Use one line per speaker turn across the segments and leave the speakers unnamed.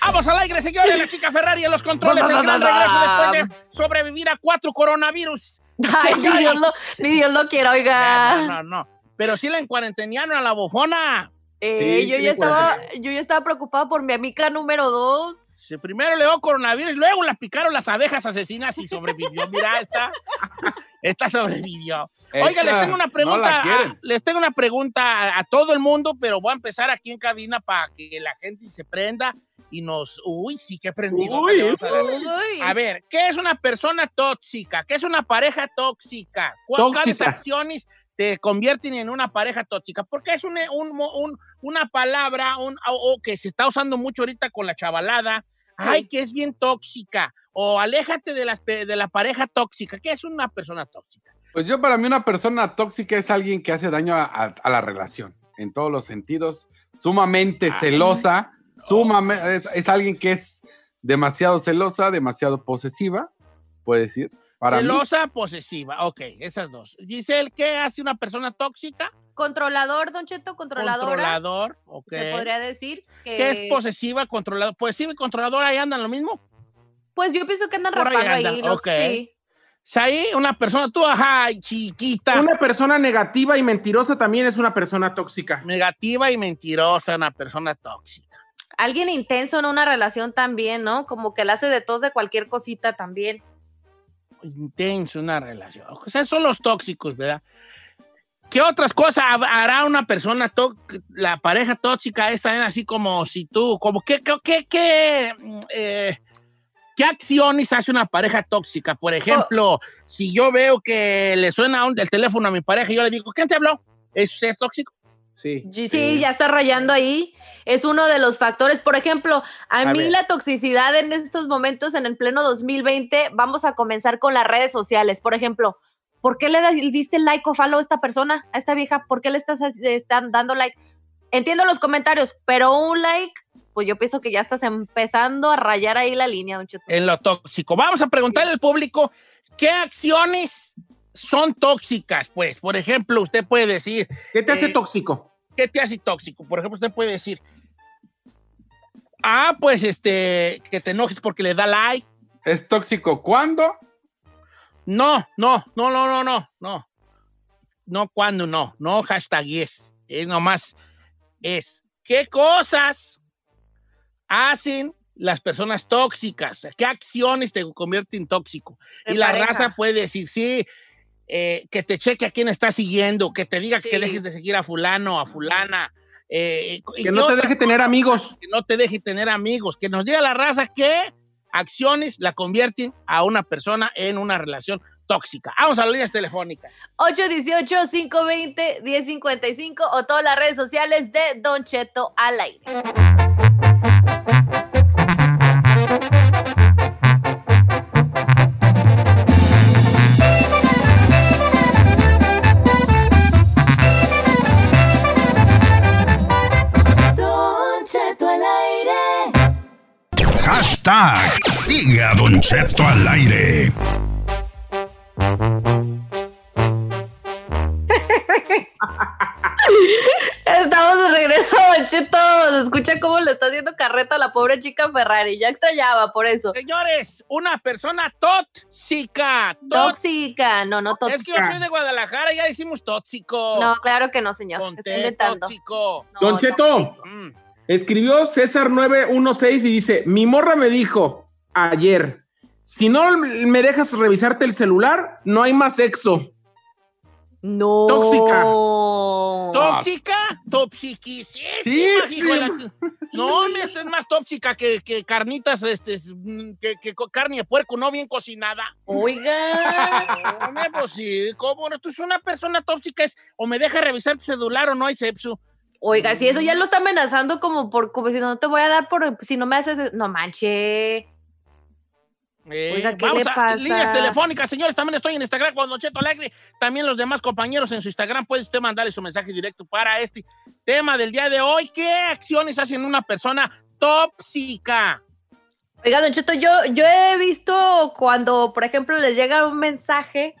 Vamos al aire, señores. La chica Ferrari en los controles. El gran regreso después de sobrevivir a cuatro coronavirus.
Ay, ni Dios lo, ni Dios lo quiera, oiga.
No, no, no. Pero sí la encuarentenaron a la bofona.
Eh,
Sí,
yo,
sí,
ya estaba, yo ya estaba preocupada por mi amiga número dos.
Sí, primero le dio coronavirus, luego la picaron las abejas asesinas y sobrevivió. Mira, esta, esta sobrevivió. Oiga, les
Esta
tengo una
no
pregunta.
la quieren.
a- les tengo una pregunta a, a todo el mundo, pero voy a empezar aquí en cabina para que la gente se prenda y nos. Uy, sí que prendido.
Uy,
Vamos a ver.
Uy.
A ver, ¿qué es una persona tóxica? ¿Qué es una pareja tóxica? ¿Cu- ¿Cuáles acciones te convierten en una pareja tóxica? Porque es un- un- un- una palabra un, o, o que se está usando mucho ahorita con la chavalada. Ay, que es bien tóxica. O aléjate de, pe- de la pareja tóxica. ¿Qué es una persona tóxica?
Pues yo para mí una persona tóxica es alguien que hace daño a, a- a la relación, en todos los sentidos, sumamente celosa, sumamente, es, es alguien que es demasiado celosa, demasiado posesiva, puede decir. Para mí,
Celosa, posesiva. Ok, esas dos. Giselle, ¿qué hace una persona tóxica?
Controlador, Don Cheto, controladora.
Controlador. Ok.
Se podría decir que.
¿Qué es posesiva, controlador? Posesiva y controladora ahí andan lo mismo.
Pues yo pienso que andan
Por ahí
raspando ahí.
andan,
los-
ok.
sí.
Saí, una persona, tú, ajá, chiquita,
Una persona negativa y mentirosa también es una persona tóxica.
negativa y mentirosa, una persona tóxica.
Alguien intenso en una relación también, ¿no? Como que le hace de tos de cualquier cosita también.
Intenso una relación. O sea, son los tóxicos, ¿verdad? ¿Qué otras cosas ha- hará una persona, la pareja tóxica es también así como si tú, como qué, qué, qué, qué, mm, eh, acciones hace una pareja tóxica? Por ejemplo, si yo veo que le suena el teléfono a mi pareja y yo le digo, ¿quién te habló? ¿Es ser tóxico?
Sí.
Sí, sí, ya está rayando ahí. Es uno de los factores. Por ejemplo, a,
A
mí
ver.
la toxicidad en estos momentos, en el pleno 2020, vamos a comenzar con las redes sociales. Por ejemplo, ¿por qué le diste like o follow a esta persona, a esta vieja? ¿Por qué le estás están dando like? Entiendo los comentarios, pero un like, pues yo pienso que ya estás empezando a rayar ahí la línea, don Cheto.
en lo tóxico. Vamos a preguntarle al público qué acciones son tóxicas. Pues, por ejemplo, usted puede decir,
¿Qué te hace
Eh,
tóxico?
¿qué te hace tóxico? Por ejemplo, usted puede decir, ah, pues este, que te enojes porque le da like.
¿es tóxico cuándo?
No, no, no, no, no, no, no. No cuando, no, no hashtag yes. Es nomás, es, ¿qué cosas hacen las personas tóxicas? ¿Qué acciones te convierten en tóxico?
De
y la raza puede decir, sí, eh, que te cheque a quién está siguiendo, que te diga que
Sí.
dejes de seguir a fulano, a fulana. eh,
Que no te deje tener amigos.
que no te deje tener amigos, que nos diga la raza qué acciones la convierten a una persona en una relación tóxica. Vamos a las líneas telefónicas.
818-520-1055 o todas las redes sociales de Don Cheto al aire.
Hashtag Sigue a Don Cheto al aire.
Estamos de regreso, Don Cheto. Se escucha cómo le está haciendo carreta a la pobre chica Ferrari. Ya extrañaba por eso.
Señores, una persona tóxica. tó-
Tóxica. No, no
Es que yo
tóxica.
soy de Guadalajara, ya decimos tóxico.
No, claro que no, señor.
T,
inventando.
tóxico.
No,
Don Cheto.
tóxico.
Mm.
Escribió César 916 y dice, mi morra me dijo ayer, si no me dejas revisarte el celular, no hay más sexo.
No.
Tóxica.
¿Tóxica? Toxiquísima.
Sí,
No, hombre, esto es más tóxica que, que carnitas, este, mm, que, carne de puerco no bien cocinada.
Oiga.
No, hombre, pues sí, ¿cómo no? Tú es una persona tóxica, es o me deja revisar tu celular o no hay sepsu.
Oiga, si eso ya lo está amenazando como por como si no te voy a dar por si no me haces no manche.
Eh,
Oiga, ¿qué
vamos
le
a
pasa?
líneas telefónicas, señores. También estoy en Instagram con Don Cheto Alegre. También los demás compañeros en su Instagram puede usted mandarle su mensaje directo para este tema del día de hoy. ¿Qué acciones hacen una persona tóxica?
Oiga, Don Cheto, yo, yo he visto cuando, por ejemplo, les llega un mensaje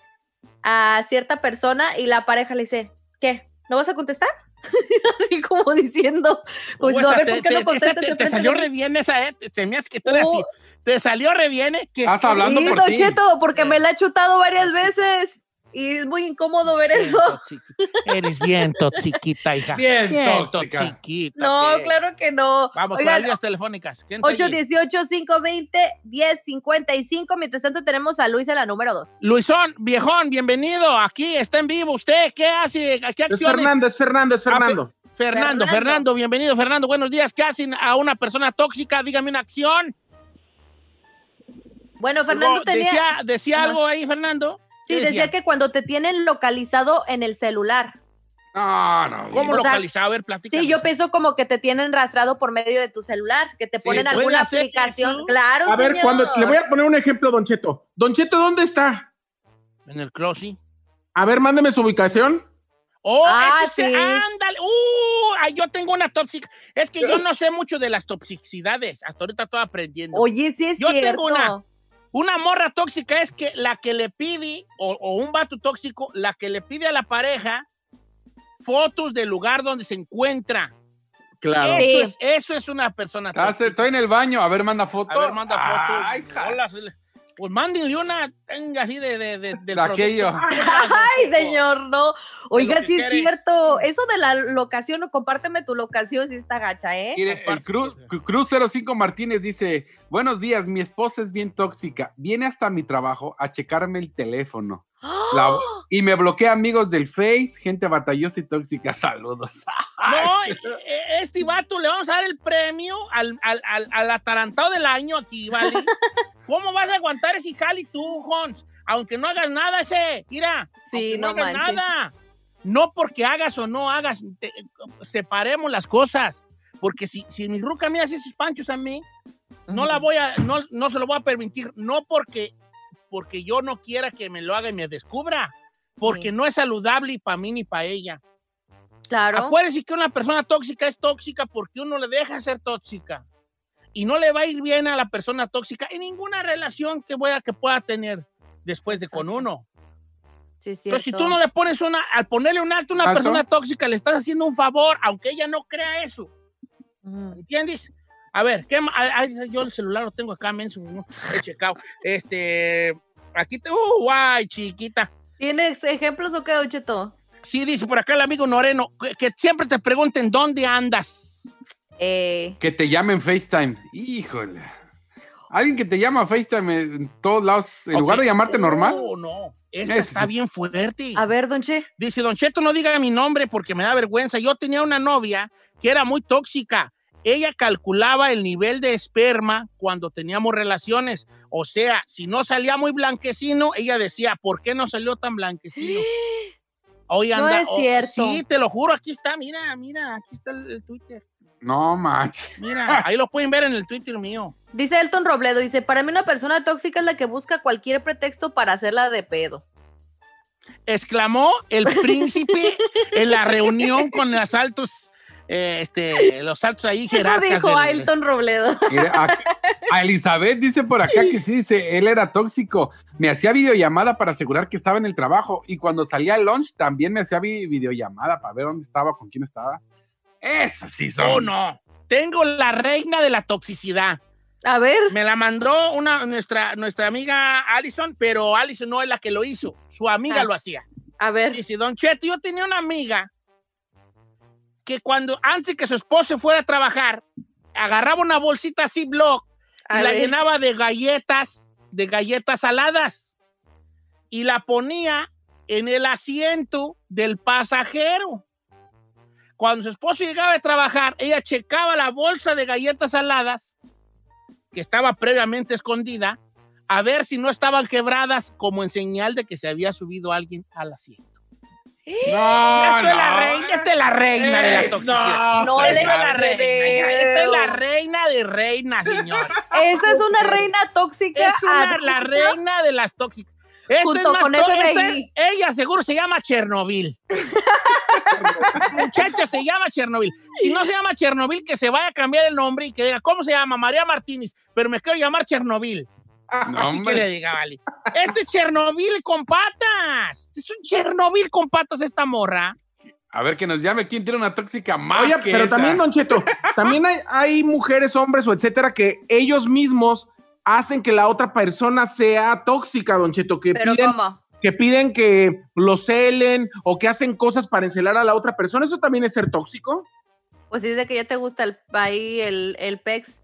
a cierta persona y la pareja le dice, ¿qué? ¿No vas a contestar? Así como diciendo, pues no, a ver, ¿por
te-
qué no
te-
contestas?
te, te salió re bien esa, ¿eh? Se me que tú eres
Oh.
así. Te salió re bien, ¿eh? Que,
Ah, está hablando
Sí,
por ti.
Cheto, porque me la he chutado varias veces. Y es muy incómodo ver
Bien
eso.
Eres bien toxiquita, hija.
Bien tóxica.
toxiquita,
No,
pues.
claro que no.
Vamos con
Oigan,
las líneas telefónicas. ¿Quién está allí?
818-520-1055. Mientras tanto, tenemos a Luis en la número 2.
Luisón, viejón, bienvenido. Aquí está en vivo usted. ¿Qué hace? ¿Qué
Es
acciones?
Fernando, es Fernando, es
Ah,
Fernando.
Fernando,
Fernando.
Fernando, bienvenido, Fernando. Buenos días. ¿Qué hacen a una persona tóxica? Dígame una acción.
Bueno, Fernando
Luego,
tenía.
Decía, decía algo ahí, Fernando.
Sí,
¿Qué
decía que cuando te tienen localizado en el celular.
No, no.
¿Cómo
O sea,
localizaba? A ver, platícanos.
Sí, yo pienso como que te tienen rastreado por medio de tu celular, que te ponen
¿puede
alguna aplicación.
eso?
Claro,
A ver,
señor.
cuando le voy a poner un ejemplo, Don Cheto. Don Cheto, ¿dónde está?
En el closet.
A ver, mándeme su ubicación.
Oh,
Ah, sí.
ándale. Uh, yo tengo una tóxica. Es que yo no sé mucho de las toxicidades. Hasta ahorita estoy aprendiendo.
Oye, sí es
Yo
cierto.
tengo una. Una morra tóxica es que la que le pide, o, o un vato tóxico, la que le pide a la pareja fotos del lugar donde se encuentra.
Claro.
Sí.
Eso, es, eso es una persona tóxica.
Estoy en el baño. A ver, manda foto.
A ver, manda fotos.
Ay,
Hola, Pues mándenle una, tenga así de, de, de,
De aquello.
Ay, señor, no. Oiga,
que
sí es cierto. Eso de la locación, o compárteme tu locación si está gacha, ¿eh?
Mire, el Cruz, Cruz 05 Martínez dice, buenos días, mi esposa es bien tóxica, viene hasta mi trabajo a checarme el teléfono La- y me bloquea amigos del Face, gente batallosa y tóxica, saludos.
No, eh, eh, este vato le vamos a dar el premio al, al, al, al atarantado del año aquí, ¿vale? ¿Cómo vas a aguantar ese jali tú, Hons? Aunque no hagas nada ese, mira,
Sí, no
hagas
manches.
nada. No porque hagas o no hagas, te- separemos las cosas. Porque si, si mi ruca me hace esos panchos a mí, no la voy a, no, no se lo voy a permitir. No porque, porque yo no quiera que me lo haga y me descubra. Porque
Sí.
no es saludable para mí ni para ella.
Claro.
Acuérdense que una persona tóxica es tóxica porque uno le deja ser tóxica. Y no le va a ir bien a la persona tóxica en ninguna relación que, pueda, que pueda tener después de con
Exacto.
uno.
Sí,
Pero si tú no le pones una, al ponerle un alto a una
¿Alto?
persona tóxica, le estás haciendo un favor, aunque ella no crea eso. ¿Entiendes? A ver, ¿qué ma- ay, yo el celular lo tengo acá, menso, no he checado. Este, aquí te, uh, guay, chiquita.
¿Tienes ejemplos o qué, Don Cheto?
Sí, dice por acá el amigo Noreno, que, que siempre te pregunten dónde andas.
Eh,
Que te llamen FaceTime, híjole. Alguien que te llama FaceTime en todos lados, en lugar de llamarte normal.
No, no, esta está bien fuerte.
a ver, Don Che.
Dice, Don Cheto, no diga mi nombre porque me da vergüenza. Yo tenía una novia que era muy tóxica. Ella calculaba el nivel de esperma cuando teníamos relaciones. O sea, si no salía muy blanquecino, ella decía, ¿por qué no salió tan blanquecino? Hoy
No
anda,
es
oh,
cierto.
sí, te lo juro, aquí está, mira, mira, aquí está el, el Twitter.
No manches.
Mira, ahí lo pueden ver en el Twitter mío.
Dice Elton Robledo, dice, para mí una persona tóxica es la que busca cualquier pretexto para hacerla de pedo.
exclamó el príncipe en la reunión con los altos, eh, este, los altos ahí
Eso dijo Elton Robledo.
A, a Elizabeth dice por acá que sí, dice, él era tóxico. Me hacía videollamada para asegurar que estaba en el trabajo y cuando salía al lunch también me hacía vi- videollamada para ver dónde estaba, con quién estaba. Eso sí son.
Oh, no. Tengo la reina de la toxicidad.
A ver,
Me la mandó una, nuestra, nuestra amiga Allison, pero Allison no es la que lo hizo. Su amiga
Ah.
lo hacía.
a ver.
Dice, Don Cheto, yo tenía una amiga que cuando, antes que su esposo fuera a trabajar, agarraba una bolsita así block y
A
la llenaba de galletas, de galletas saladas. Y la ponía en el asiento del pasajero. Cuando su esposo llegaba de trabajar, ella checaba la bolsa de galletas saladas, que estaba previamente escondida, a ver si no estaban quebradas como en señal de que se había subido alguien al asiento.
No,
esta, es la reina, esta es la reina de la
Eh,
toxicidad.
no,
No
es la reina. Esta es la reina de reinas, señores.
Esa es una reina tóxica.
Es una- la reina de las tóxicas.
Junto
es más
con FBI.
ella seguro se llama Chernobyl. Muchacha se llama Chernobyl. Si no se llama Chernobyl, que se vaya a cambiar el nombre y que diga, ¿cómo se llama? María Martínez, pero me quiero llamar Chernobyl.
No,
Así que
hombre.
le diga, vale. Este es Chernobyl con patas. Es un Chernobyl con patas esta morra.
A ver, que nos llame quién tiene una tóxica más
Oye,
que
pero
esa?
también, Don Cheto, también hay, hay mujeres, hombres o etcétera que ellos mismos hacen que la otra persona sea tóxica, Don Cheto, que
Pero
piden,
¿cómo?
que piden que lo celen o que hacen cosas para encelar a la otra persona. ¿Eso también es ser tóxico?
Pues dice que ya te gusta el, ahí el, el pex.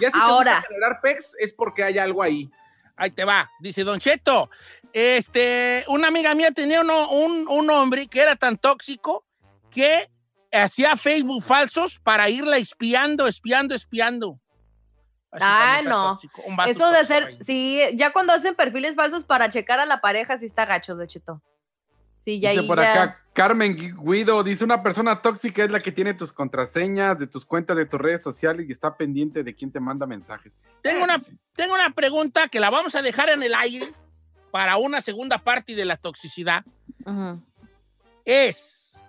Ya si
Ahora.
te gusta generar pex es porque hay algo ahí.
Ahí te va, dice Don Cheto. Este, una amiga mía tenía uno- un, un hombre que era tan tóxico que hacía Facebook falsos para irla espiando, espiando, espiando. Así
Ah, no.
tóxico,
Eso de hacer,
ahí.
sí, ya cuando hacen perfiles falsos para checar a la pareja, sí está gacho, Don Cheto. Sí, ya
Dice
ahí
por
ya-
acá, Carmen Guido, dice una persona tóxica es la que tiene tus contraseñas de tus cuentas de tus redes sociales y está pendiente de quién te manda mensajes.
Tengo una, tengo una pregunta que la vamos a dejar en el aire para una segunda parte de la toxicidad. Es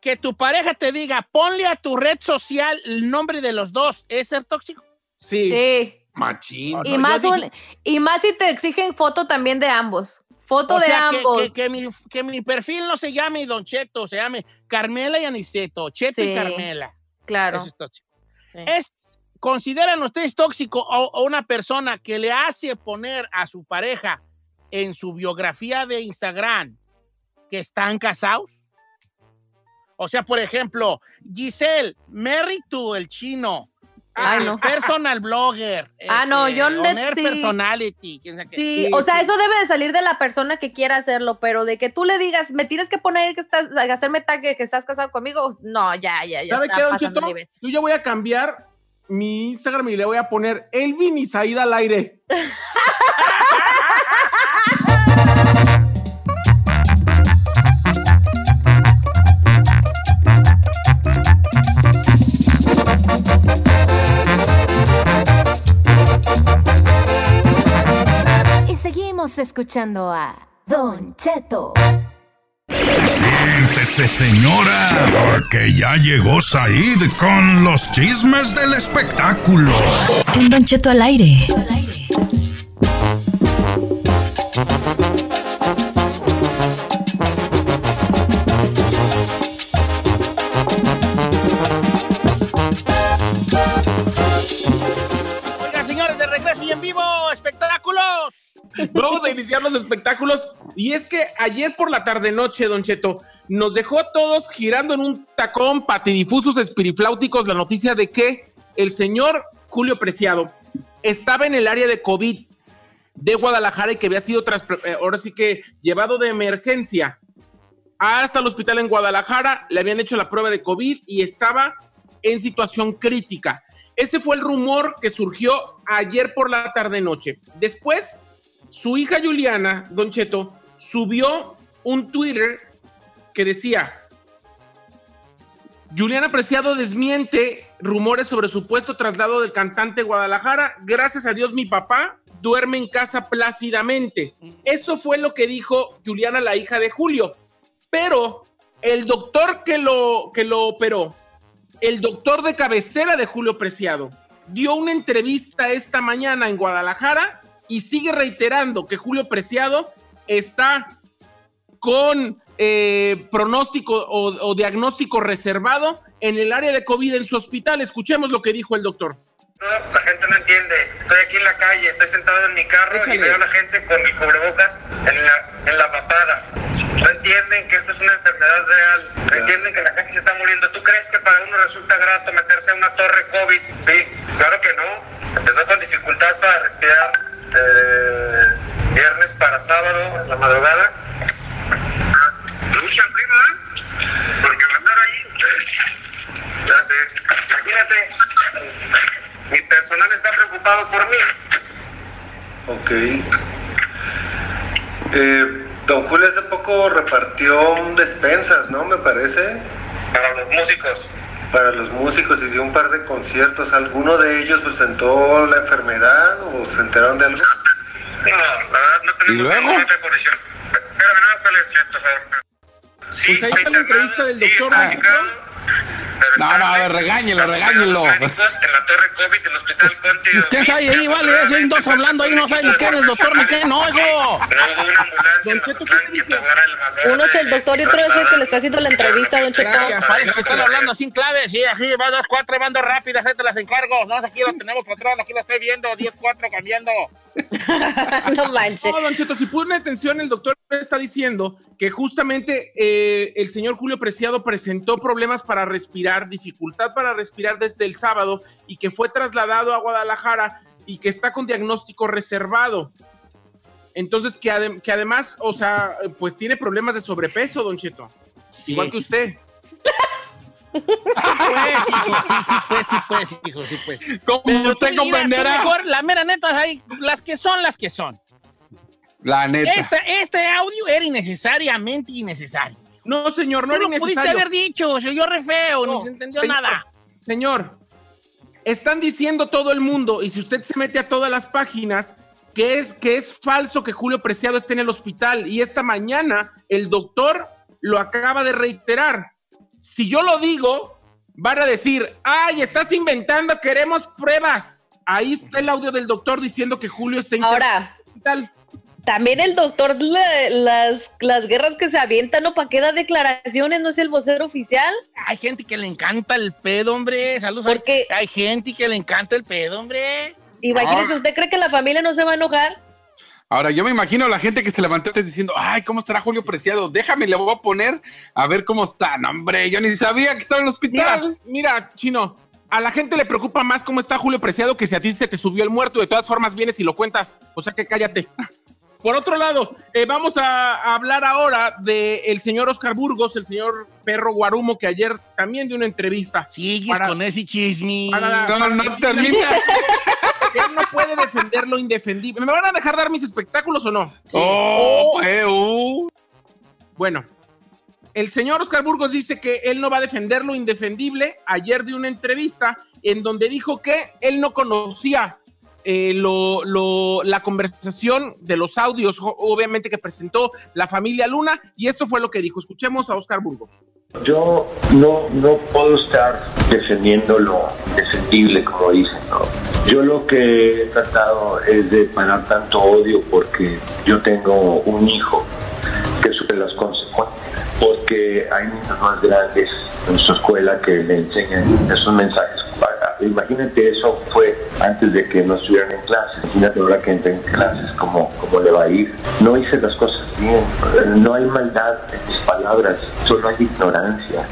que tu pareja te diga, ponle a tu red social el nombre de los dos. ¿Es ser tóxico?
Sí.
Sí.
Machín.
Y,
No,
más un- y más si te exigen foto también de ambos. Foto
O
de
sea,
ambos.
que- que mi, que mi perfil no se llame Don Cheto, se llame Carmela y Aniceto, Cheto y. Carmela.
claro.
Eso es tóxico.
Sí.
Es, ¿Consideran ustedes tóxico o una persona que le hace poner a su pareja en su biografía de Instagram que están casados? O sea, por ejemplo, Giselle, married to el chino.
Ay, no.
Personal blogger.
Ah, no,
este,
yo
owner
sí.
personality. quién sabe qué.
Sí,
Sí,
o sea,
sí.
eso debe de salir de la persona que quiera hacerlo, pero de que tú le digas, me tienes que poner que estás, hacerme tag que estás casado conmigo, no, ya, ya, ya
¿Sabe
está
qué, Don Cheto? Yo ya voy a cambiar mi Instagram y le voy a poner Elvin y Saida al aire.
escuchando a Don Cheto.
Siéntese, señora, porque ya llegó Said con los chismes del espectáculo.
En Don Cheto al aire.
Vamos a iniciar los espectáculos. Y es que ayer por la tarde noche, Don Cheto, nos dejó a todos girando en un tacón patidifusos espirifláuticos la noticia de que el señor Julio Preciado estaba en el área de COVID de Guadalajara y que había sido tras, eh, ahora sí que llevado de emergencia hasta el hospital en Guadalajara, le habían hecho la prueba de COVID y estaba en situación crítica. Ese fue el rumor que surgió ayer por la tarde noche. Después, su hija Juliana, Don Cheto, subió un Twitter que decía, Juliana Preciado desmiente rumores sobre supuesto traslado del cantante Guadalajara. Gracias a Dios mi papá duerme en casa plácidamente. Eso fue lo que dijo Juliana, la hija de Julio. Pero el doctor que lo, que lo operó, el doctor de cabecera de Julio Preciado, dio una entrevista esta mañana en Guadalajara y sigue reiterando que Julio Preciado está con eh, pronóstico o, o diagnóstico reservado en el área de COVID en su hospital. Escuchemos lo que dijo el doctor.
No, la gente no entiende. Estoy aquí en la calle, estoy sentado en mi carro
Échale.
y veo a la gente con mi cubrebocas en la, en la papada. No entienden que esto es una enfermedad real. No entienden que la gente se está muriendo. ¿Tú crees que para uno resulta grato meterse a una torre COVID? Sí, claro que no. Empezó con dificultad para respirar. Viernes para sábado, en la madrugada. Lucha prima. Porque andar ahí. Ya sé. Imagínate. Mi personal está preocupado por mí.
Ok. Eh, don Julio hace poco repartió despensas, ¿no? Me parece,
Para los músicos.
Para los músicos y dio un par de conciertos. ¿Alguno de ellos presentó la enfermedad o se enteraron de algo?
No, la verdad no tenemos
¿Y luego?
ninguna condición. Espérame, no favor. Sí,
Pues ahí está la entrevista del
sí
doctor.
Pero
No, no, a ver,
en-
regáñelo, regáñelo.
En la torre COVID del hospital Conti.
Usted está ahí, ahí, vale, ya hay dos hablando ahí, no sabe ni quién es doctor ni quién no, eso.
En
¿qué
el
Uno es el doctor y otro es el que le está haciendo la entrevista, don Cheto.
Parece que están hablando así en clave, sí, así, va dos, cuatro, van dos rápidas, ahí te las encargo. No, aquí lo tenemos patrón, aquí lo estoy viendo, 10, 4 cambiando.
no manches.
No, Don Cheto, si pone atención, el doctor está diciendo que justamente eh, el señor Julio Preciado presentó problemas para respirar, dificultad para respirar desde el sábado y que fue trasladado a Guadalajara y que está con diagnóstico reservado. Entonces, que, adem- que además, o sea, pues tiene problemas de sobrepeso, Don Cheto. Igual que usted.
Pues, hijo, sí, sí, pues, sí, pues, hijo, sí, pues.
Como
Pero
usted comprenderá.
mejor, la mera neta, hay las que son, las que son.
La neta.
Este, este audio era innecesariamente innecesario.
No, señor, no
Tú
era
lo pudiste
innecesario.
haber dicho, se oyó re feo,
No,
ni se entendió
señor.
nada.
Señor, están diciendo todo el mundo, y si usted se mete a todas las páginas, que es, que es falso que Julio Preciado esté en el hospital. Y esta mañana el doctor lo acaba de reiterar. Si yo lo digo, van a decir, ay, estás inventando, queremos pruebas. Ahí está el audio del doctor diciendo que Julio está en el hospital.
También el doctor, la- las, las guerras que se avientan, ¿no? ¿Para qué da declaraciones? ¿No es el vocero oficial?
Hay gente que le encanta el pedo, hombre. Saludos.
Porque-
Hay, hay gente que le encanta el pedo, hombre.
Imagínese,
Ah.
¿usted cree que la familia no se va a enojar?
Ahora, yo me imagino a la gente que se levantó antes diciendo, ay, ¿cómo estará Julio Preciado? Déjame, le voy a poner a ver cómo está. No, hombre, yo ni sabía que estaba en el
Mira,
hospital.
mira, Chino, a la gente le preocupa más cómo está Julio Preciado que si a ti se te subió el muerto. De todas formas, vienes y lo cuentas. O sea que cállate. Por otro lado, eh, vamos a, hablar ahora del señor Oscar Burgos, el señor Perro Guarumo, que ayer también dio una entrevista.
Sigues
Para-
con ese chisme.
para-
No, no, no termina.
él no puede defender lo indefendible. ¿Me van a dejar dar mis espectáculos o no?
Oh, eh, uh.
Bueno, el señor Oscar Burgos dice que él no va a defender lo indefendible. Ayer dio una entrevista en donde dijo que él no conocía eh, la conversación de los audios, obviamente que presentó la familia Luna, y esto fue lo que dijo. Escuchemos a Oscar Burgos.
Yo no, no puedo estar defendiendo lo indefendible, como dicen. Yo lo que he tratado es de parar tanto odio porque yo tengo un hijo que sufre las consecuencias, porque hay niños más grandes en su escuela que le enseñan esos mensajes. Imagínate, eso fue antes de que no estuvieran en clases. Imagínate ahora que entren en clases, cómo, cómo le va a ir. No hice las cosas bien, no hay maldad en mis palabras, solo hay ignorancia.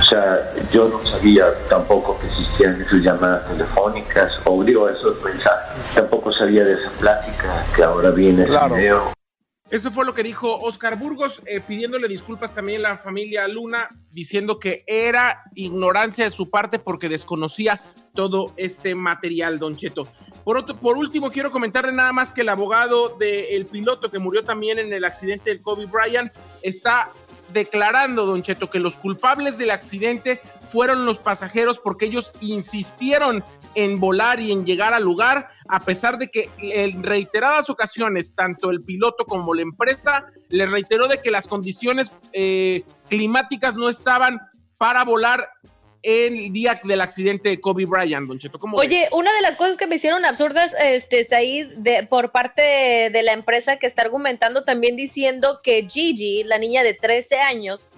O sea, yo no sabía tampoco que existían esas llamadas telefónicas o digo esos mensajes. Tampoco sabía de esa plática que ahora viene ese
Claro.
video.
Eso fue lo que dijo Oscar Burgos, eh, pidiéndole disculpas también a la familia Luna, diciendo que era ignorancia de su parte porque desconocía todo este material, Don Cheto. Por, otro, por último, quiero comentarle nada más que el abogado del piloto que murió también en el accidente del Kobe Bryant está declarando, Don Cheto, que los culpables del accidente fueron los pasajeros porque ellos insistieron en volar y en llegar al lugar, a pesar de que en reiteradas ocasiones, tanto el piloto como la empresa le reiteró de que las condiciones eh, climáticas no estaban para volar el día del accidente de Kobe Bryant, Don Cheto. ¿Cómo?
Oye, una de las cosas que me hicieron absurdas, este, Said, de, por parte de, de la empresa que está argumentando también diciendo que Gigi, la niña de 13 años,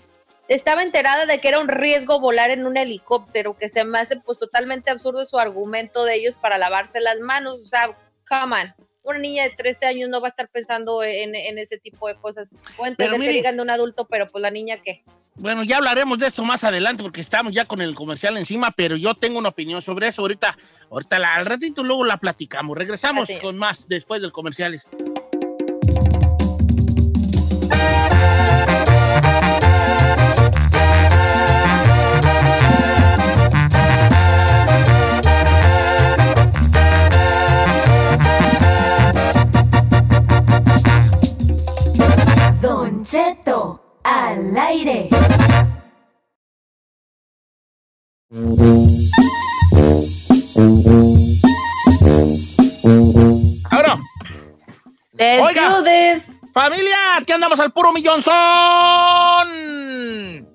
estaba enterada de que era un riesgo volar en un helicóptero, que se me hace pues totalmente absurdo su argumento de ellos para lavarse las manos. O sea, come on. Una niña de 13 años no va a estar pensando en, en ese tipo de cosas. Puedo entender
mire-
que digan de un adulto, pero pues la niña qué.
Bueno, ya hablaremos de esto más adelante porque estamos ya con el comercial encima, pero yo tengo una opinión sobre eso. Ahorita, ahorita la- al ratito luego la platicamos. Regresamos
Así
con más después del comerciales.
Don Cheto, al aire.
Ahora,
Let's
Oiga.
do this.
familia, aquí andamos al puro millón son.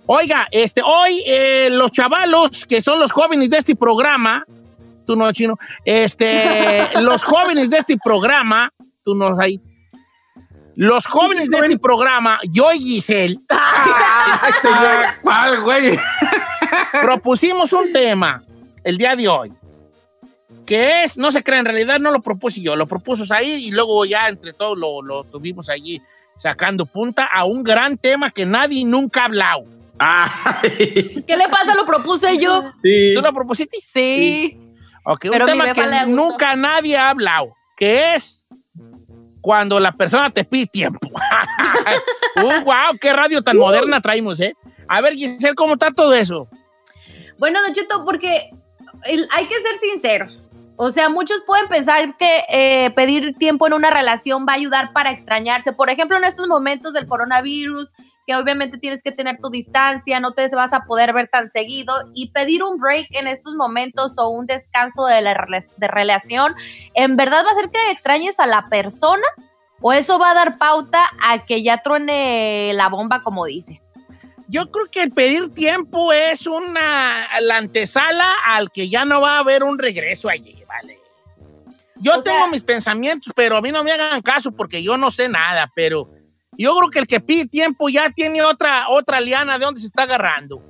Oiga, este, hoy eh, los chavalos, que son los jóvenes de este programa, tú no, chino, este, los jóvenes de este programa, tú no ahí, los jóvenes de este programa, yo y Giselle,
Ay, señor, ¿cuál, güey?
propusimos un tema el día de hoy, que es, no se cree, en realidad no lo propuse yo, lo propuso ahí y luego ya entre todos lo, lo tuvimos allí sacando punta a un gran tema que nadie nunca ha hablado.
Ay,
¿Qué le pasa? Lo propuse yo.
sí.
¿Tú lo propusiste?
Sí.
Ok,
Pero
un tema que nunca nadie ha hablado, que es cuando la persona te pide tiempo. uh, wow, qué radio tan moderna traímos, ¿eh? A ver, Giselle, ¿cómo está todo eso?
Bueno, Don Cheto, porque el- hay que ser sinceros. O sea, muchos pueden pensar que eh, pedir tiempo en una relación va a ayudar para extrañarse. Por ejemplo, en estos momentos del coronavirus, que obviamente tienes que tener tu distancia, no te vas a poder ver tan seguido y pedir un break en estos momentos o un descanso de la de relación, ¿en verdad va a hacer que extrañes a la persona? ¿O eso va a dar pauta a que ya truene la bomba, como dice?
Yo creo que el pedir tiempo es una la antesala al que ya no va a haber un regreso allí, ¿vale? Yo
O
tengo
sea-
mis pensamientos, pero a mí no me hagan caso porque yo no sé nada, pero yo creo que el que pide tiempo ya tiene otra, otra liana de donde se está agarrando.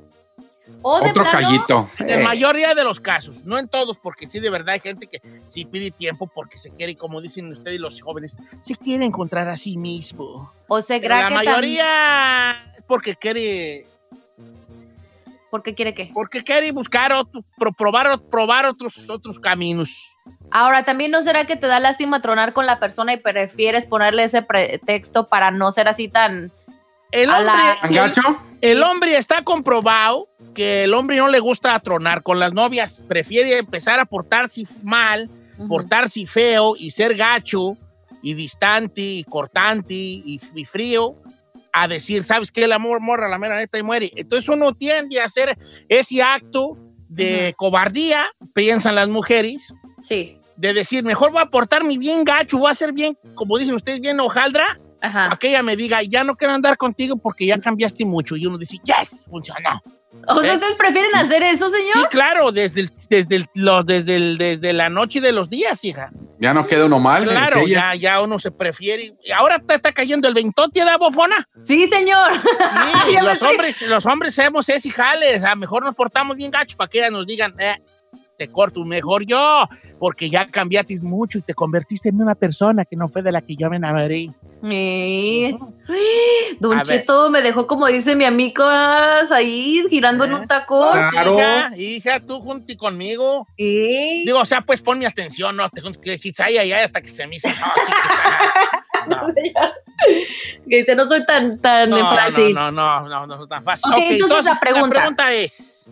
O de
Otro
plano,
callito.
En
Eh,
la mayoría de los casos, no en todos, porque sí, de verdad hay gente que sí pide tiempo porque se quiere, como dicen ustedes los jóvenes, se quiere encontrar a sí mismo.
o se crea
la
que
mayoría es porque quiere,
¿Por qué quiere qué?
porque quiere buscar otro, pro- probar, probar otros, otros caminos.
Ahora, también no será que te da lástima tronar con la persona y prefieres ponerle ese pretexto para no ser así tan...
El
A la-
hombre, el, el hombre está comprobado que el hombre no le gusta tronar con las novias, prefiere empezar a portarse mal portarse feo y ser gacho y distante y cortante y, y frío a decir, ¿sabes qué? El amor morra la mera neta y muere. Entonces uno tiende a hacer ese acto de cobardía, piensan las mujeres,
Sí.
de decir, mejor voy a portarme bien gacho, voy a ser bien, como dicen ustedes, bien hojaldra,
Ajá.
a que ella me diga, ya no quiero andar contigo porque ya cambiaste mucho. Y uno dice, yes, funcionó.
O sea,
¿Eh?
¿ustedes prefieren hacer eso,
Sí,
señor?
claro, desde, el- desde, el- lo- desde, el- desde la noche de los días, hija.
Ya no queda uno mal.
Claro, ya, ya uno se prefiere. Y ahora te está cayendo el ventote de bofona.
Sí, señor.
Sí, los hombres, los hombres hacemos ese jales. A lo mejor nos portamos bien gacho para que ellas nos digan, eh, te corto mejor yo, porque ya cambiaste mucho y te convertiste en una persona que no fue de la que yo me enamoré.
Sí. Don
A ver.
Cheto me dejó, como dice mi amigo, ahí girando en
¿Eh?
un tacón.
Claro.
Hija, hija, tú junto conmigo.
Sí.
Digo, o sea, pues ponme atención, no te juntes que ay, ay, ay, hasta que se me hizo. No. No.
Que dice, no soy tan, tan
No,
fácil.
no, no, no, no, no, no es tan fácil.
Ok,
Ok,
entonces la pregunta.
La pregunta es,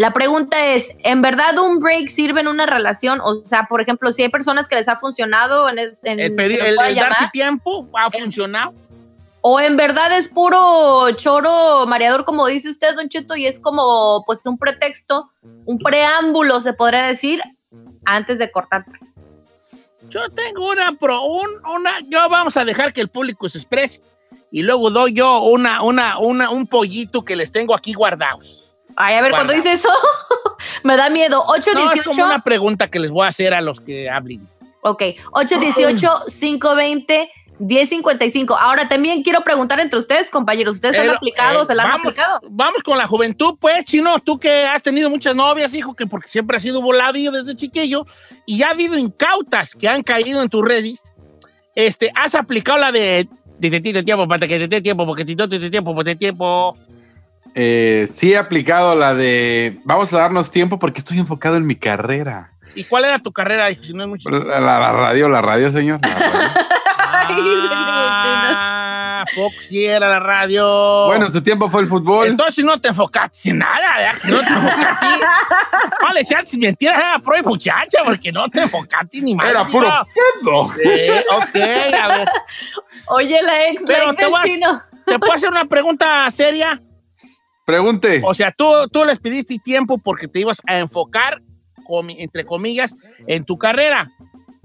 La pregunta es, ¿en verdad un break sirve en una relación? O sea, por ejemplo, si hay personas que les ha funcionado en, en
el, pedir, el, el darse tiempo ha funcionado.
o en verdad es puro choro mareador, como dice usted, Don Cheto, y es como pues un pretexto, un preámbulo, se podría decir, antes de cortar.
Yo tengo una pro, un, una, yo vamos a dejar que el público se exprese y luego doy yo una, una, una, un pollito que les tengo aquí guardados.
Ay, a ver, cuando dice eso, me da miedo.
No, es
818,
como una pregunta que les voy a hacer a los que hablen.
ok, 818-520-1055. Ahora también quiero preguntar entre ustedes, compañeros, ¿ustedes han
Pero,
aplicado,
eh,
se la han
vamos,
aplicado?
Vamos con la juventud, pues, chino, tú que has tenido muchas novias, hijo, que porque siempre has sido voladillo desde chiquillo, y ha habido incautas que han caído en tus redes, este, has aplicado la de te tiempo, para que te tiempo, porque te te tiempo, porque te tiempo.
Eh, sí he aplicado la de vamos a darnos tiempo porque estoy enfocado en mi carrera.
¿Y cuál era tu carrera? Si no es mucho.
La, la radio, la radio, señor. la radio.
Ah, Fox sí era la radio.
bueno, su tiempo fue el fútbol.
Entonces no te enfocaste en nada, no te enfocaste. No le echaste mentiras a la pro y muchacha, porque no te enfocaste ni más.
Era puro pedo.
Sí, ok, a ver.
Oye, la ex,
Pero
la ex
te
del
voy a-
chino.
¿Te puedo hacer una pregunta seria?
Pregunte.
O sea, tú, tú les pediste tiempo porque te ibas a enfocar, entre comillas, en tu carrera.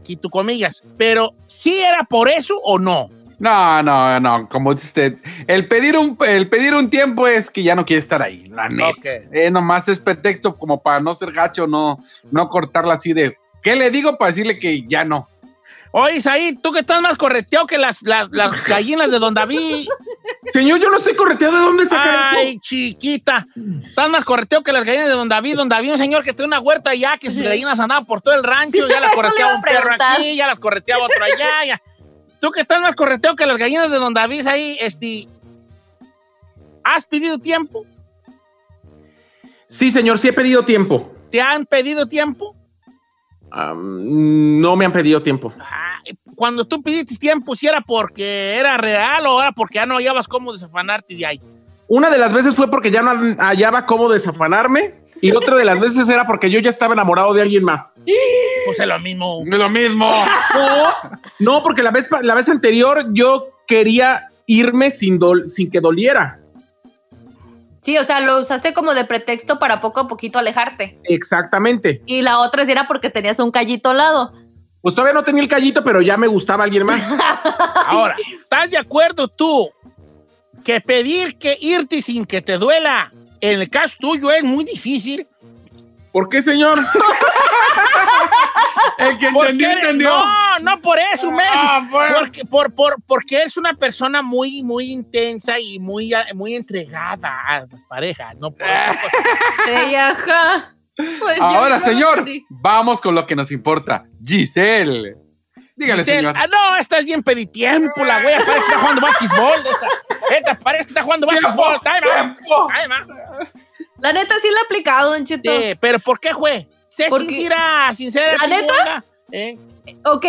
Y tu comillas. Pero, ¿sí era por eso o no?
No, no, no, como dice usted, el pedir un, el pedir un tiempo es que ya no quiere estar ahí, la neta. Eh, nomás es pretexto como para no ser gacho, no, no cortarla así de, ¿qué le digo para decirle que ya no?
Oye, Isaí, tú que estás más correteado que las, las, las gallinas de Don David.
Señor, yo no estoy correteado. ¿De dónde saca
Ay,
eso?
chiquita. Estás más correteo que las gallinas de Don David. Don David, un señor que tiene una huerta ya, que sus gallinas andaban por todo el rancho. Ya las correteaba un perro aquí, ya las correteaba otro allá. Ya. Tú que estás más correteo que las gallinas de Don David ahí, este. ¿Has pedido tiempo?
Sí, señor, sí he pedido tiempo.
¿Te han pedido tiempo?
Am, no me han pedido tiempo.
Ah, Cuando tú pediste tiempo, si era porque era real o era porque ya no hallabas cómo desafanarte de ahí.
Una de las veces fue porque ya no hallaba cómo desafanarme y otra de las veces era porque yo ya estaba enamorado de alguien más.
Pues es lo mismo.
Es lo mismo.
No, no, porque la vez, la vez anterior yo quería irme sin, dol- sin que doliera.
Sí, o sea, lo usaste como de pretexto para poco a poquito alejarte.
Exactamente.
Y la otra sí era porque tenías un callito al lado.
Pues todavía no tenía el callito, pero ya me gustaba alguien más.
Ahora, ¿estás de acuerdo tú que pedir que irte sin que te duela, en el caso tuyo, es muy difícil?
¿Por qué, señor?
El que entendió,
eres-
entendió.
No, no por eso, men.
Ah, bueno.
Porque, por, por- porque eres una persona muy, muy intensa y muy, muy entregada a las parejas. No por.
Ey, ajá. Pues
Ahora, señor, vamos con lo que nos importa. Giselle. Dígale,
Giselle,
señor.
Ah, no, esta es bien peditiempo, la güey. Parece que está jugando basquetbol. Esta, esta parece que está jugando basquetbol.
La neta sí la he aplicado, Don Cheto.
Sí, pero ¿por qué, güey? Sé
Porque-
sincera, sincera.
¿La neta?
¿Eh?
Ok,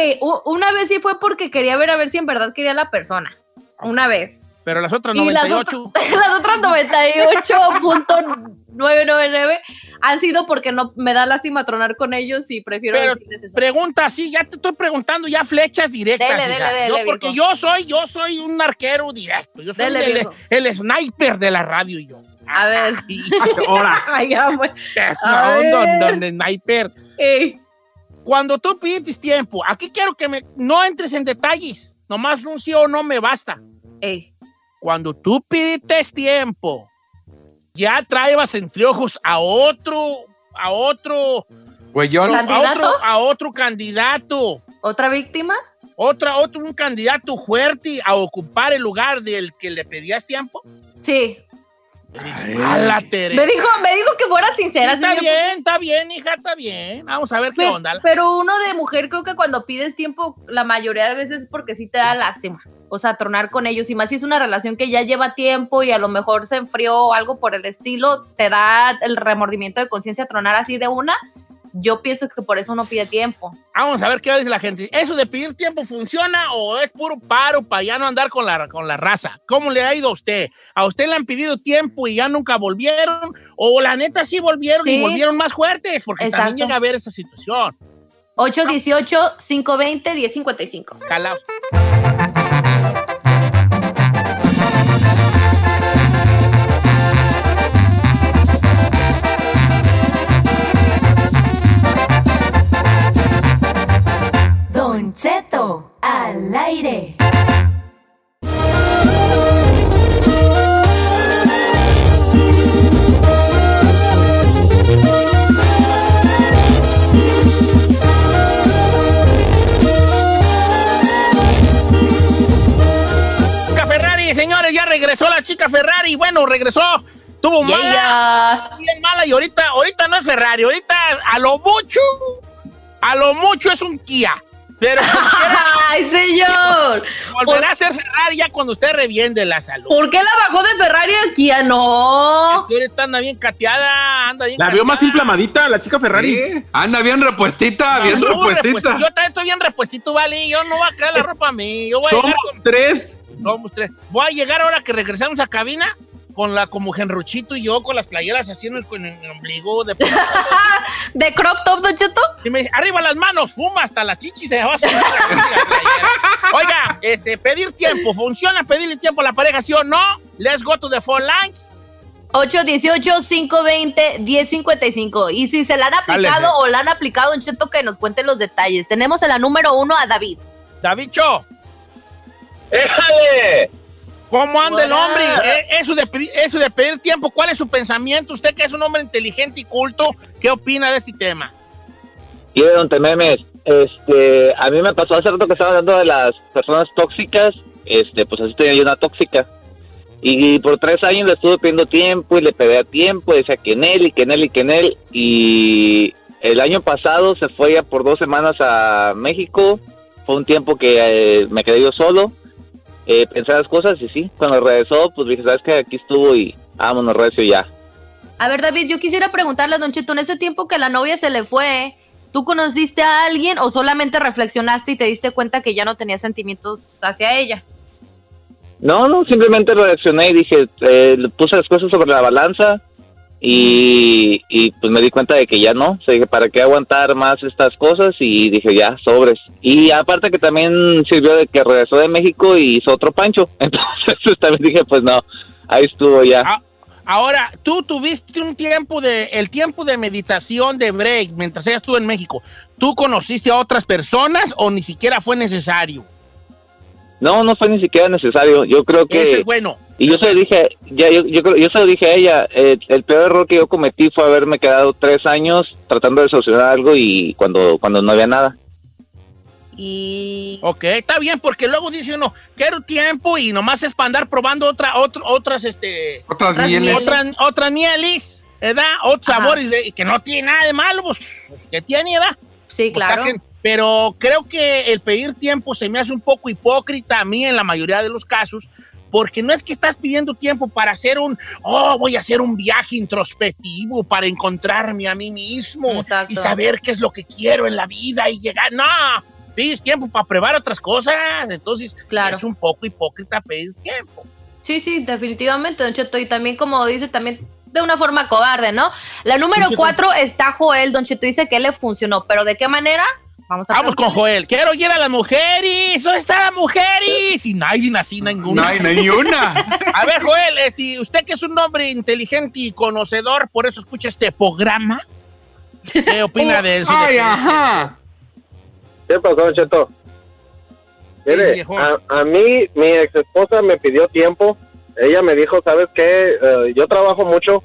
una vez sí fue porque quería ver a ver si en verdad quería la persona. Una vez.
Pero las otras
Y las
98.
otras, las otras 98.999 han sido porque no me da lástima tronar con ellos y prefiero
Pero pregunta, sí, ya te estoy preguntando ya flechas directas.
Dele,
hija.
dele,
Yo, porque yo soy, yo soy un arquero directo. Yo soy
Dele,
el, sniper de la radio yo.
A ver.
Ahora,
pues.
don, don sniper.
Ey.
Cuando tú pides tiempo, aquí quiero que me, no entres en detalles. Nomás un sí o no me basta.
Ey.
Cuando tú pides tiempo, ya traebas entre ojos a otro, a otro,
Güeyón.
a
¿Candidato?
otro, a otro candidato.
¿Otra víctima?
Otra, otro, un candidato fuerte a ocupar el lugar del que le pedías tiempo.
Sí.
Teresa.
Me dijo, me dijo que fuera sincera.
Está
señor.
bien, está bien, hija, está bien. Vamos a ver qué onda.
Pero uno de mujer creo que cuando pides tiempo, la mayoría de veces es porque sí te da lástima. O sea, tronar con ellos. Y más si es una relación que ya lleva tiempo y a lo mejor se enfrió o algo por el estilo, te da el remordimiento de conciencia tronar así de una. Yo pienso que por eso uno pide tiempo.
Vamos a ver qué dice la gente. ¿Eso de pedir tiempo funciona o es puro paro para ya no andar con la, con la raza? ¿Cómo le ha ido a usted? ¿A usted le han pedido tiempo y ya nunca volvieron? ¿O la neta sí volvieron y
Sí.
volvieron más fuertes? Porque
Exacto.
también llega a haber esa situación.
818-520-1055.
Calaos.
Cheto, al aire.
Chica Ferrari, señores, ya regresó la chica Ferrari. Bueno, regresó. Tuvo mala,
Yeah.
bien mala y ahorita, ahorita no es Ferrari, ahorita a lo mucho, a lo mucho es un Kia. Pero
¡Ay, señor!
volverá a ser Ferrari ya cuando usted reviende la salud.
¿Por qué la bajó de Ferrari aquí? Ah, no.
Que ahorita anda bien cateada, anda bien
la veo más inflamadita, la chica Ferrari.
Sí, Anda bien repuestita, bien
Muy
repuestita.
Yo también estoy bien repuestito, vale. Yo no voy a crear la ropa a mí. Yo voy a
Somos
llegar con-
tres.
somos tres. Voy a llegar ahora que regresamos a cabina con la como Genruchito y yo con las playeras así en el, en el ombligo de
¿De crop top, Don Cheto?
y me dice, arriba las manos, fuma hasta la chichi se va a subir la playera. Oiga, este, pedir tiempo, ¿funciona pedirle tiempo a la pareja, sí o no? Let's go to the phone lines.
818-520-1055. Y si se la han aplicado
Dale,
o la han aplicado, Don Cheto, que nos cuente los detalles. Tenemos en la número uno a David.
David Cho,
¡Éjale!
¿Cómo anda el hombre? Eh, Eso de, pedir, eso de pedir tiempo, ¿cuál es su pensamiento? Usted que es un hombre inteligente y culto, ¿qué opina de este tema?
Y de Don Tememes, este, a mí me pasó hace rato que estaba hablando de las personas tóxicas, este, pues así tenía yo una tóxica. Y por tres años le estuve pidiendo tiempo y le pedía tiempo, y decía que en él y que en él y que en él. Y el año pasado se fue ya por dos semanas a México. Fue un tiempo que eh, me quedé yo solo. Eh, pensé las cosas y sí, cuando regresó, pues dije, ¿sabes qué? Aquí estuvo y vámonos recio ya.
A ver, David, yo quisiera preguntarle a Don Cheto, en ese tiempo que la novia se le fue, ¿tú conociste a alguien o solamente reflexionaste y te diste cuenta que ya no tenía sentimientos hacia ella?
No, no, simplemente reaccioné y dije, eh, puse las cosas sobre la balanza y, y pues me di cuenta de que ya no. O sea, dije, ¿para qué aguantar más estas cosas? Y dije, ya, sobres. Y aparte que también sirvió de que regresó de México y hizo otro pancho. Entonces también dije, pues no, ahí estuvo ya.
Ah, Ahora, tú tuviste un tiempo de, el tiempo de meditación de break mientras ella estuvo en México. ¿Tú conociste a otras personas o ni siquiera fue necesario?
No, no fue ni siquiera necesario. Yo creo que...
Es bueno.
Y yo se lo dije, ya, yo, yo, creo- yo se lo dije a ella, eh, el peor error que yo cometí fue haberme quedado tres años tratando de solucionar algo y cuando, cuando no había nada.
Y...
Ok, está bien, porque luego dice uno, quiero tiempo y nomás es para andar probando otra, otro- otras, este...
Otras
Otras
mieles.
Otras, otras mieles, ¿verdad? Otros
Ajá.
sabores de- que no tiene nada de malo, pues, que tiene, ¿verdad?
Sí,
Pues,
claro.
Pero creo que el pedir tiempo se me hace un poco hipócrita a mí en la mayoría de los casos, porque no es que estás pidiendo tiempo para hacer un, oh, voy a hacer un viaje introspectivo para encontrarme a mí mismo
Exacto.
y saber qué es lo que quiero en la vida y llegar. No, pides tiempo para probar otras cosas. Entonces,
Claro.
es un poco hipócrita pedir tiempo.
Sí, sí, definitivamente, Don Cheto. Y también, como dice, también de una forma cobarde, ¿no? La número cuatro está Joel. Don Cheto dice que le funcionó, pero ¿de qué manera? Vamos a
Vamos con. Joel. Quiero ir a las mujeres. ¿Dónde están las mujeres? Y nadie así,
No
ninguna.
hay una.
A ver, Joel, este, usted que es un hombre inteligente y conocedor, por eso escucha este programa. ¿Qué opina de eso?
Ay, ajá.
¿Qué pasó, Cheto? Mire, a, a mí mi ex esposa me pidió tiempo. Ella me dijo, ¿sabes qué? Eh, yo trabajo mucho.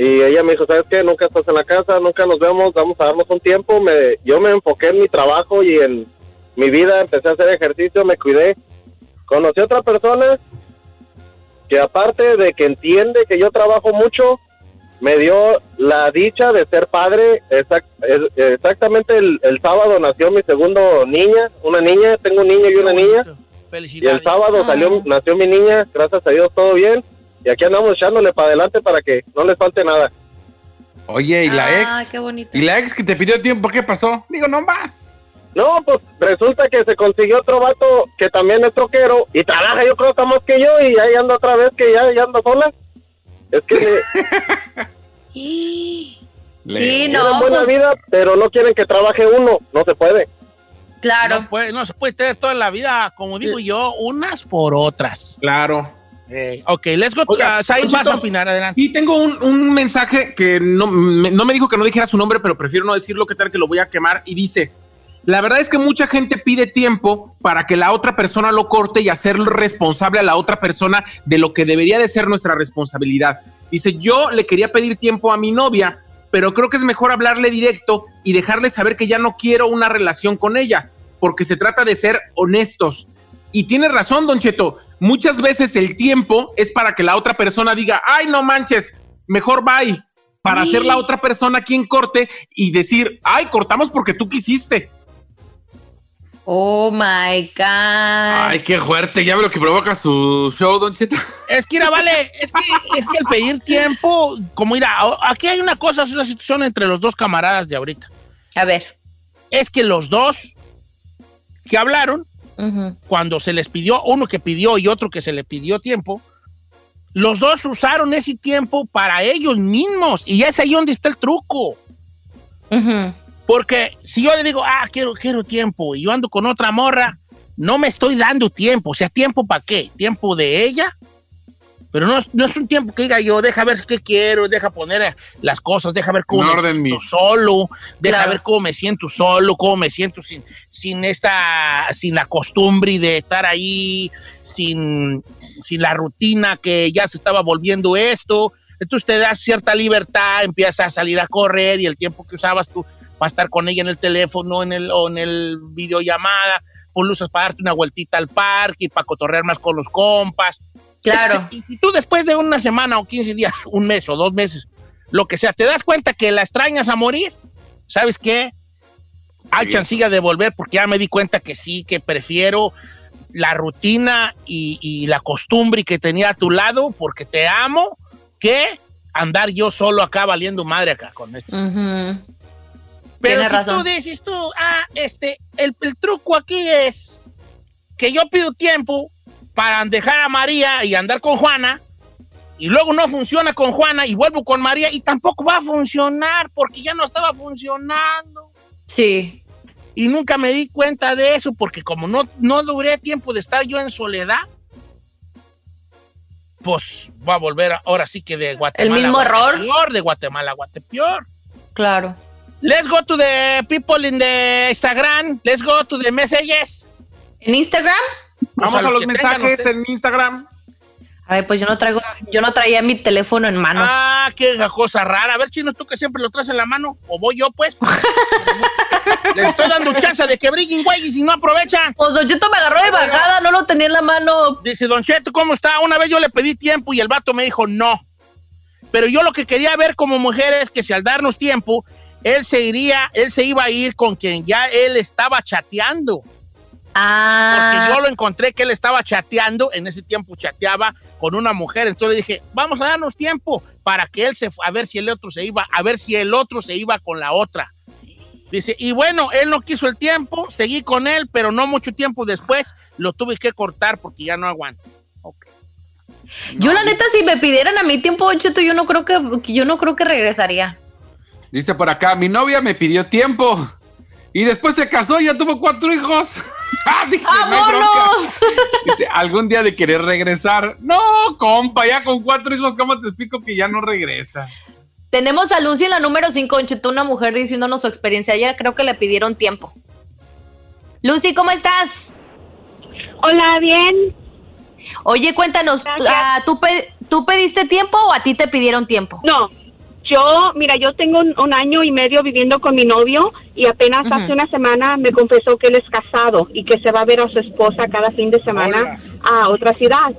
Y ella me dijo, ¿sabes qué? Nunca estás en la casa, nunca nos vemos, vamos a darnos un tiempo. Me, yo me enfoqué en mi trabajo y en mi vida, empecé a hacer ejercicio, me cuidé. Conocí a otra persona que aparte de que entiende que yo trabajo mucho, me dio la dicha de ser padre. Exact- exactamente el, el sábado nació mi segundo niña, una niña, tengo un niño y una niña. Y el sábado
Ah.
salió, nació mi niña, gracias a Dios todo bien. Y aquí andamos echándole para adelante para que no les falte nada.
Oye, ¿y la
Ah,
ex?
qué bonito.
¿Y la ex que te pidió tiempo, qué pasó? Digo, no más.
No, pues resulta que se consiguió otro vato que también es troquero y trabaja yo creo que más que yo y ahí ando otra vez que ya, ya ando sola. Es que me,
Sí,
Le-
no,
buena
pues,
vida, pero no quieren que trabaje uno, no se puede.
claro.
No, puede- no se puede tener toda la vida, como digo yo, unas por otras.
Claro.
Eh, ok, let's go.
Oiga,
Uh, Said, vas a opinar, adelante.
Y tengo un, un mensaje que no me, no me dijo que no dijera su nombre, pero prefiero no decirlo, que tal que lo voy a quemar. Y dice, la verdad es que mucha gente pide tiempo para que la otra persona lo corte y hacerlo responsable a la otra persona de lo que debería de ser nuestra responsabilidad. Dice, yo le quería pedir tiempo a mi novia, pero creo que es mejor hablarle directo y dejarle saber que ya no quiero una relación con ella, porque se trata de ser honestos. Y tiene razón, Don Cheto. Muchas veces el tiempo es para que la otra persona diga, ay, no manches, mejor bye. Para
Sí.
ser la otra persona quien corte y decir, ay, cortamos porque tú quisiste.
Oh my God.
Ay, qué fuerte. Ya ve lo que provoca su show, Don Cheto.
Es que, mira, vale, es que, es que el pedir tiempo, como mira, aquí hay una cosa, es una situación entre los dos camaradas de ahorita.
A ver.
Es que los dos que hablaron, Cuando se les pidió, uno que pidió y otro que se le pidió tiempo, los dos usaron ese tiempo para ellos mismos. Y es ahí donde está el truco. Porque si yo le digo, ah, quiero, quiero tiempo, y yo ando con otra morra, no me estoy dando tiempo. O sea, ¿tiempo para qué? ¿Tiempo de ella? Pero no, es- no es un tiempo que diga yo, deja ver qué quiero, deja poner eh, las cosas, deja ver cómo me
orden,
siento solo, deja
Claro.
ver cómo me siento solo, cómo me siento sin, sin esta, sin la costumbre de estar ahí, sin, sin la rutina que ya se estaba volviendo esto. Entonces te das cierta libertad, empiezas a salir a correr y el tiempo que usabas tú para estar con ella en el teléfono en el, o en el videollamada, pues lo usas para darte una vueltita al parque y para cotorrear más con los compas.
Claro.
Y, tú después de una semana o 15 días, un mes o dos meses, lo que sea, te das cuenta que la extrañas a morir, ¿sabes qué? Hay
Sí.
chancilla de volver porque ya me di cuenta que sí, que prefiero la rutina y, y la costumbre que tenía a tu lado porque te amo que andar yo solo acá valiendo madre acá con esto. Pero
Tienes
si
razón.
tú dices tú, ah, este, el, el truco aquí es que yo pido tiempo para dejar a María y andar con Juana, y luego no funciona con Juana y vuelvo con María y tampoco va a funcionar porque ya no estaba funcionando.
Sí.
Y nunca me di cuenta de eso porque como no, no duré tiempo de estar yo en soledad, pues va a volver ahora sí que de Guatemala.
El mismo error.
Guatepeor, de Guatemala a Guatepeor.
Claro.
Let's go to the people in the Instagram. Let's go to the messages.
¿En Instagram?
Vamos a
los
mensajes en Instagram.
A ver, pues yo no traigo, yo no traía mi teléfono en mano.
Ah, qué cosa rara. A ver, chino, tú que siempre lo traes en la mano. O voy yo, pues. Les estoy dando chance de que brillen, güey, y si no aprovechan.
Pues Don Cheto me agarró de bajada, no lo tenía en la mano.
Dice, Don Cheto, ¿cómo está? Una vez yo le pedí tiempo y el vato me dijo no. Pero yo lo que quería ver como mujer es que si al darnos tiempo, él se iría, él se iba a ir con quien ya él estaba chateando.
Ah.
Porque yo lo encontré que él estaba chateando, en ese tiempo chateaba con una mujer, entonces le dije, vamos a darnos tiempo para que él se a ver si el otro se iba, a ver si el otro se iba con la otra. Dice, y bueno, él no quiso el tiempo, seguí con él, pero no mucho tiempo después lo tuve que cortar porque ya no aguanto.
Yo la neta, si me pidieran a mí tiempo, Cheto, yo no creo que, yo no creo que regresaría.
Dice por acá, mi novia me pidió tiempo y después se casó y ya tuvo cuatro hijos. Ah, dije, no
¡Vámonos!
bronca. Dice, algún día de querer regresar. No, compa, ya con cuatro hijos, ¿cómo te explico que ya no regresa?
Tenemos a Lucy en la número 5, Don Cheto, una mujer diciéndonos su experiencia. Ella creo que le pidieron tiempo. Lucy, ¿cómo estás?
Hola, bien.
Oye, cuéntanos, ah, ¿tú, pe- ¿tú pediste tiempo o a ti te pidieron tiempo?
No, yo, mira, yo tengo un, un año y medio viviendo con mi novio y apenas hace una semana me confesó que él es casado y que se va a ver a su esposa cada fin de semana a otra ciudad.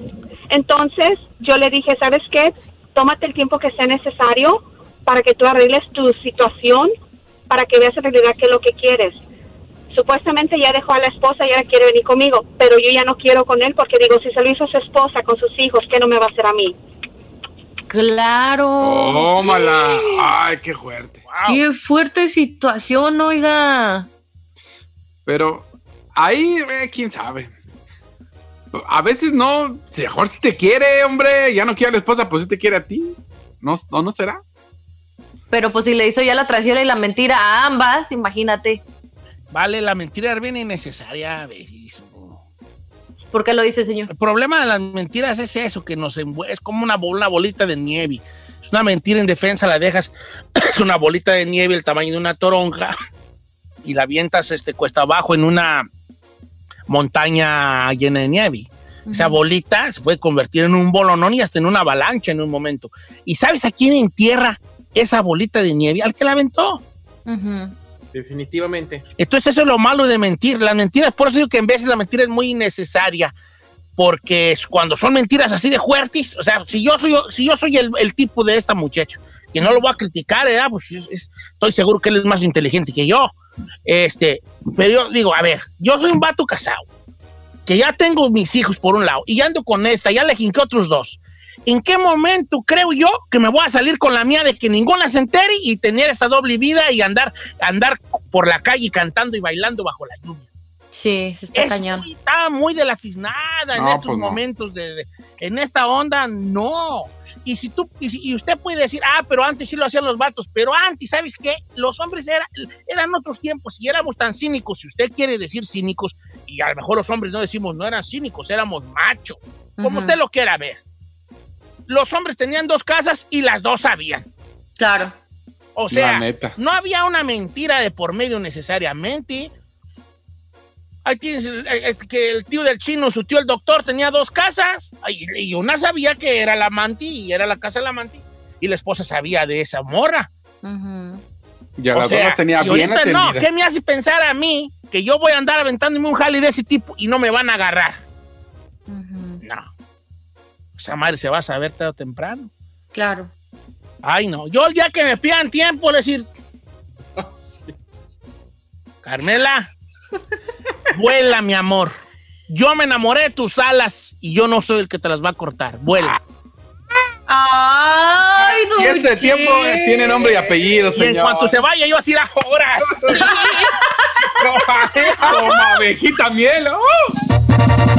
Entonces, yo le dije, ¿sabes qué? Tómate el tiempo que sea necesario para que tú arregles tu situación, para que veas en realidad qué es lo que quieres. Supuestamente ya dejó a la esposa y ahora quiere venir conmigo, pero yo ya no quiero con él porque digo, si se lo hizo a su esposa con sus hijos, ¿qué no me va a hacer a mí?
Claro.
Tómala. Ay, qué fuerte.
Qué fuerte situación, oiga.
Pero ahí, eh, quién sabe. A veces no, si mejor si te quiere, hombre, ya no quiere a la esposa, pues si te quiere a ti. No, no, no será.
Pero pues si le hizo ya la traición y la mentira a ambas, imagínate.
Vale, la mentira es bien innecesaria a veces.
¿Por qué lo dice, señor?
El problema de las mentiras es eso, que nos es como una, una bolita de nieve. Es una mentira en defensa, la dejas, es una bolita de nieve el tamaño de una toronja y la avientas este, cuesta abajo en una montaña llena de nieve. Esa bolita se puede convertir en un bolonón y hasta en una avalancha en un momento. ¿Y sabes a quién entierra esa bolita de nieve? Al que la aventó.
Definitivamente.
Entonces eso es lo malo de mentir. Las mentiras, por eso digo que en veces la mentira es muy innecesaria. Porque cuando son mentiras así de fuertes, o sea, si yo soy, si yo soy el, tipo de esta muchacha, que no lo voy a criticar, ¿verdad? Pues es- es- estoy seguro que él es más inteligente que yo. Este, pero yo digo, a ver, yo soy un vato casado, que ya tengo mis hijos por un lado, y ando con esta, ya le jinqué otros dos. ¿En qué momento creo yo que me voy a salir con la mía de que ninguna se entere y tener esta doble vida y andar, andar por la calle cantando y bailando bajo la lluvia?
Sí, está
Es
cañón.
muy- está muy de la tiznada en
No,
estos
pues no.
momentos de, de- en esta onda, no. Y si tú, y, si- y usted puede decir, ah, pero antes sí lo hacían los vatos, pero antes, ¿sabes qué? Los hombres era- eran otros tiempos y éramos tan cínicos, si usted quiere decir cínicos, y a lo mejor los hombres no decimos no eran cínicos, éramos machos, como
Ujú.
usted lo quiera ver. Los hombres tenían dos casas y las dos sabían.
Claro.
O sea, no había una mentira de por medio necesariamente. Ahí tienes el- el- que el tío del chino, su tío el doctor, tenía dos casas. Y, y una sabía que era la manti y era la casa de la manti. Y la esposa sabía de esa morra.
Y a
O
las
sea,
dos las tenía
y
bien
ahorita no. ¿qué me hace pensar a mí que yo voy a andar aventándome un jale de ese tipo y no me van a agarrar? No. Esa madre se va a saber tarde o temprano.
Claro.
Ay, no. Yo el día que me pidan tiempo, le decir. Carmela, vuela, mi amor. Yo me enamoré de tus alas y yo no soy el que te las va a cortar. Vuela.
Ay,
Y
don
ese tiempo eh, tiene nombre y apellido,
Y
señor.
en cuanto se vaya, yo así a horas.
Como abejita miel. ¡oh!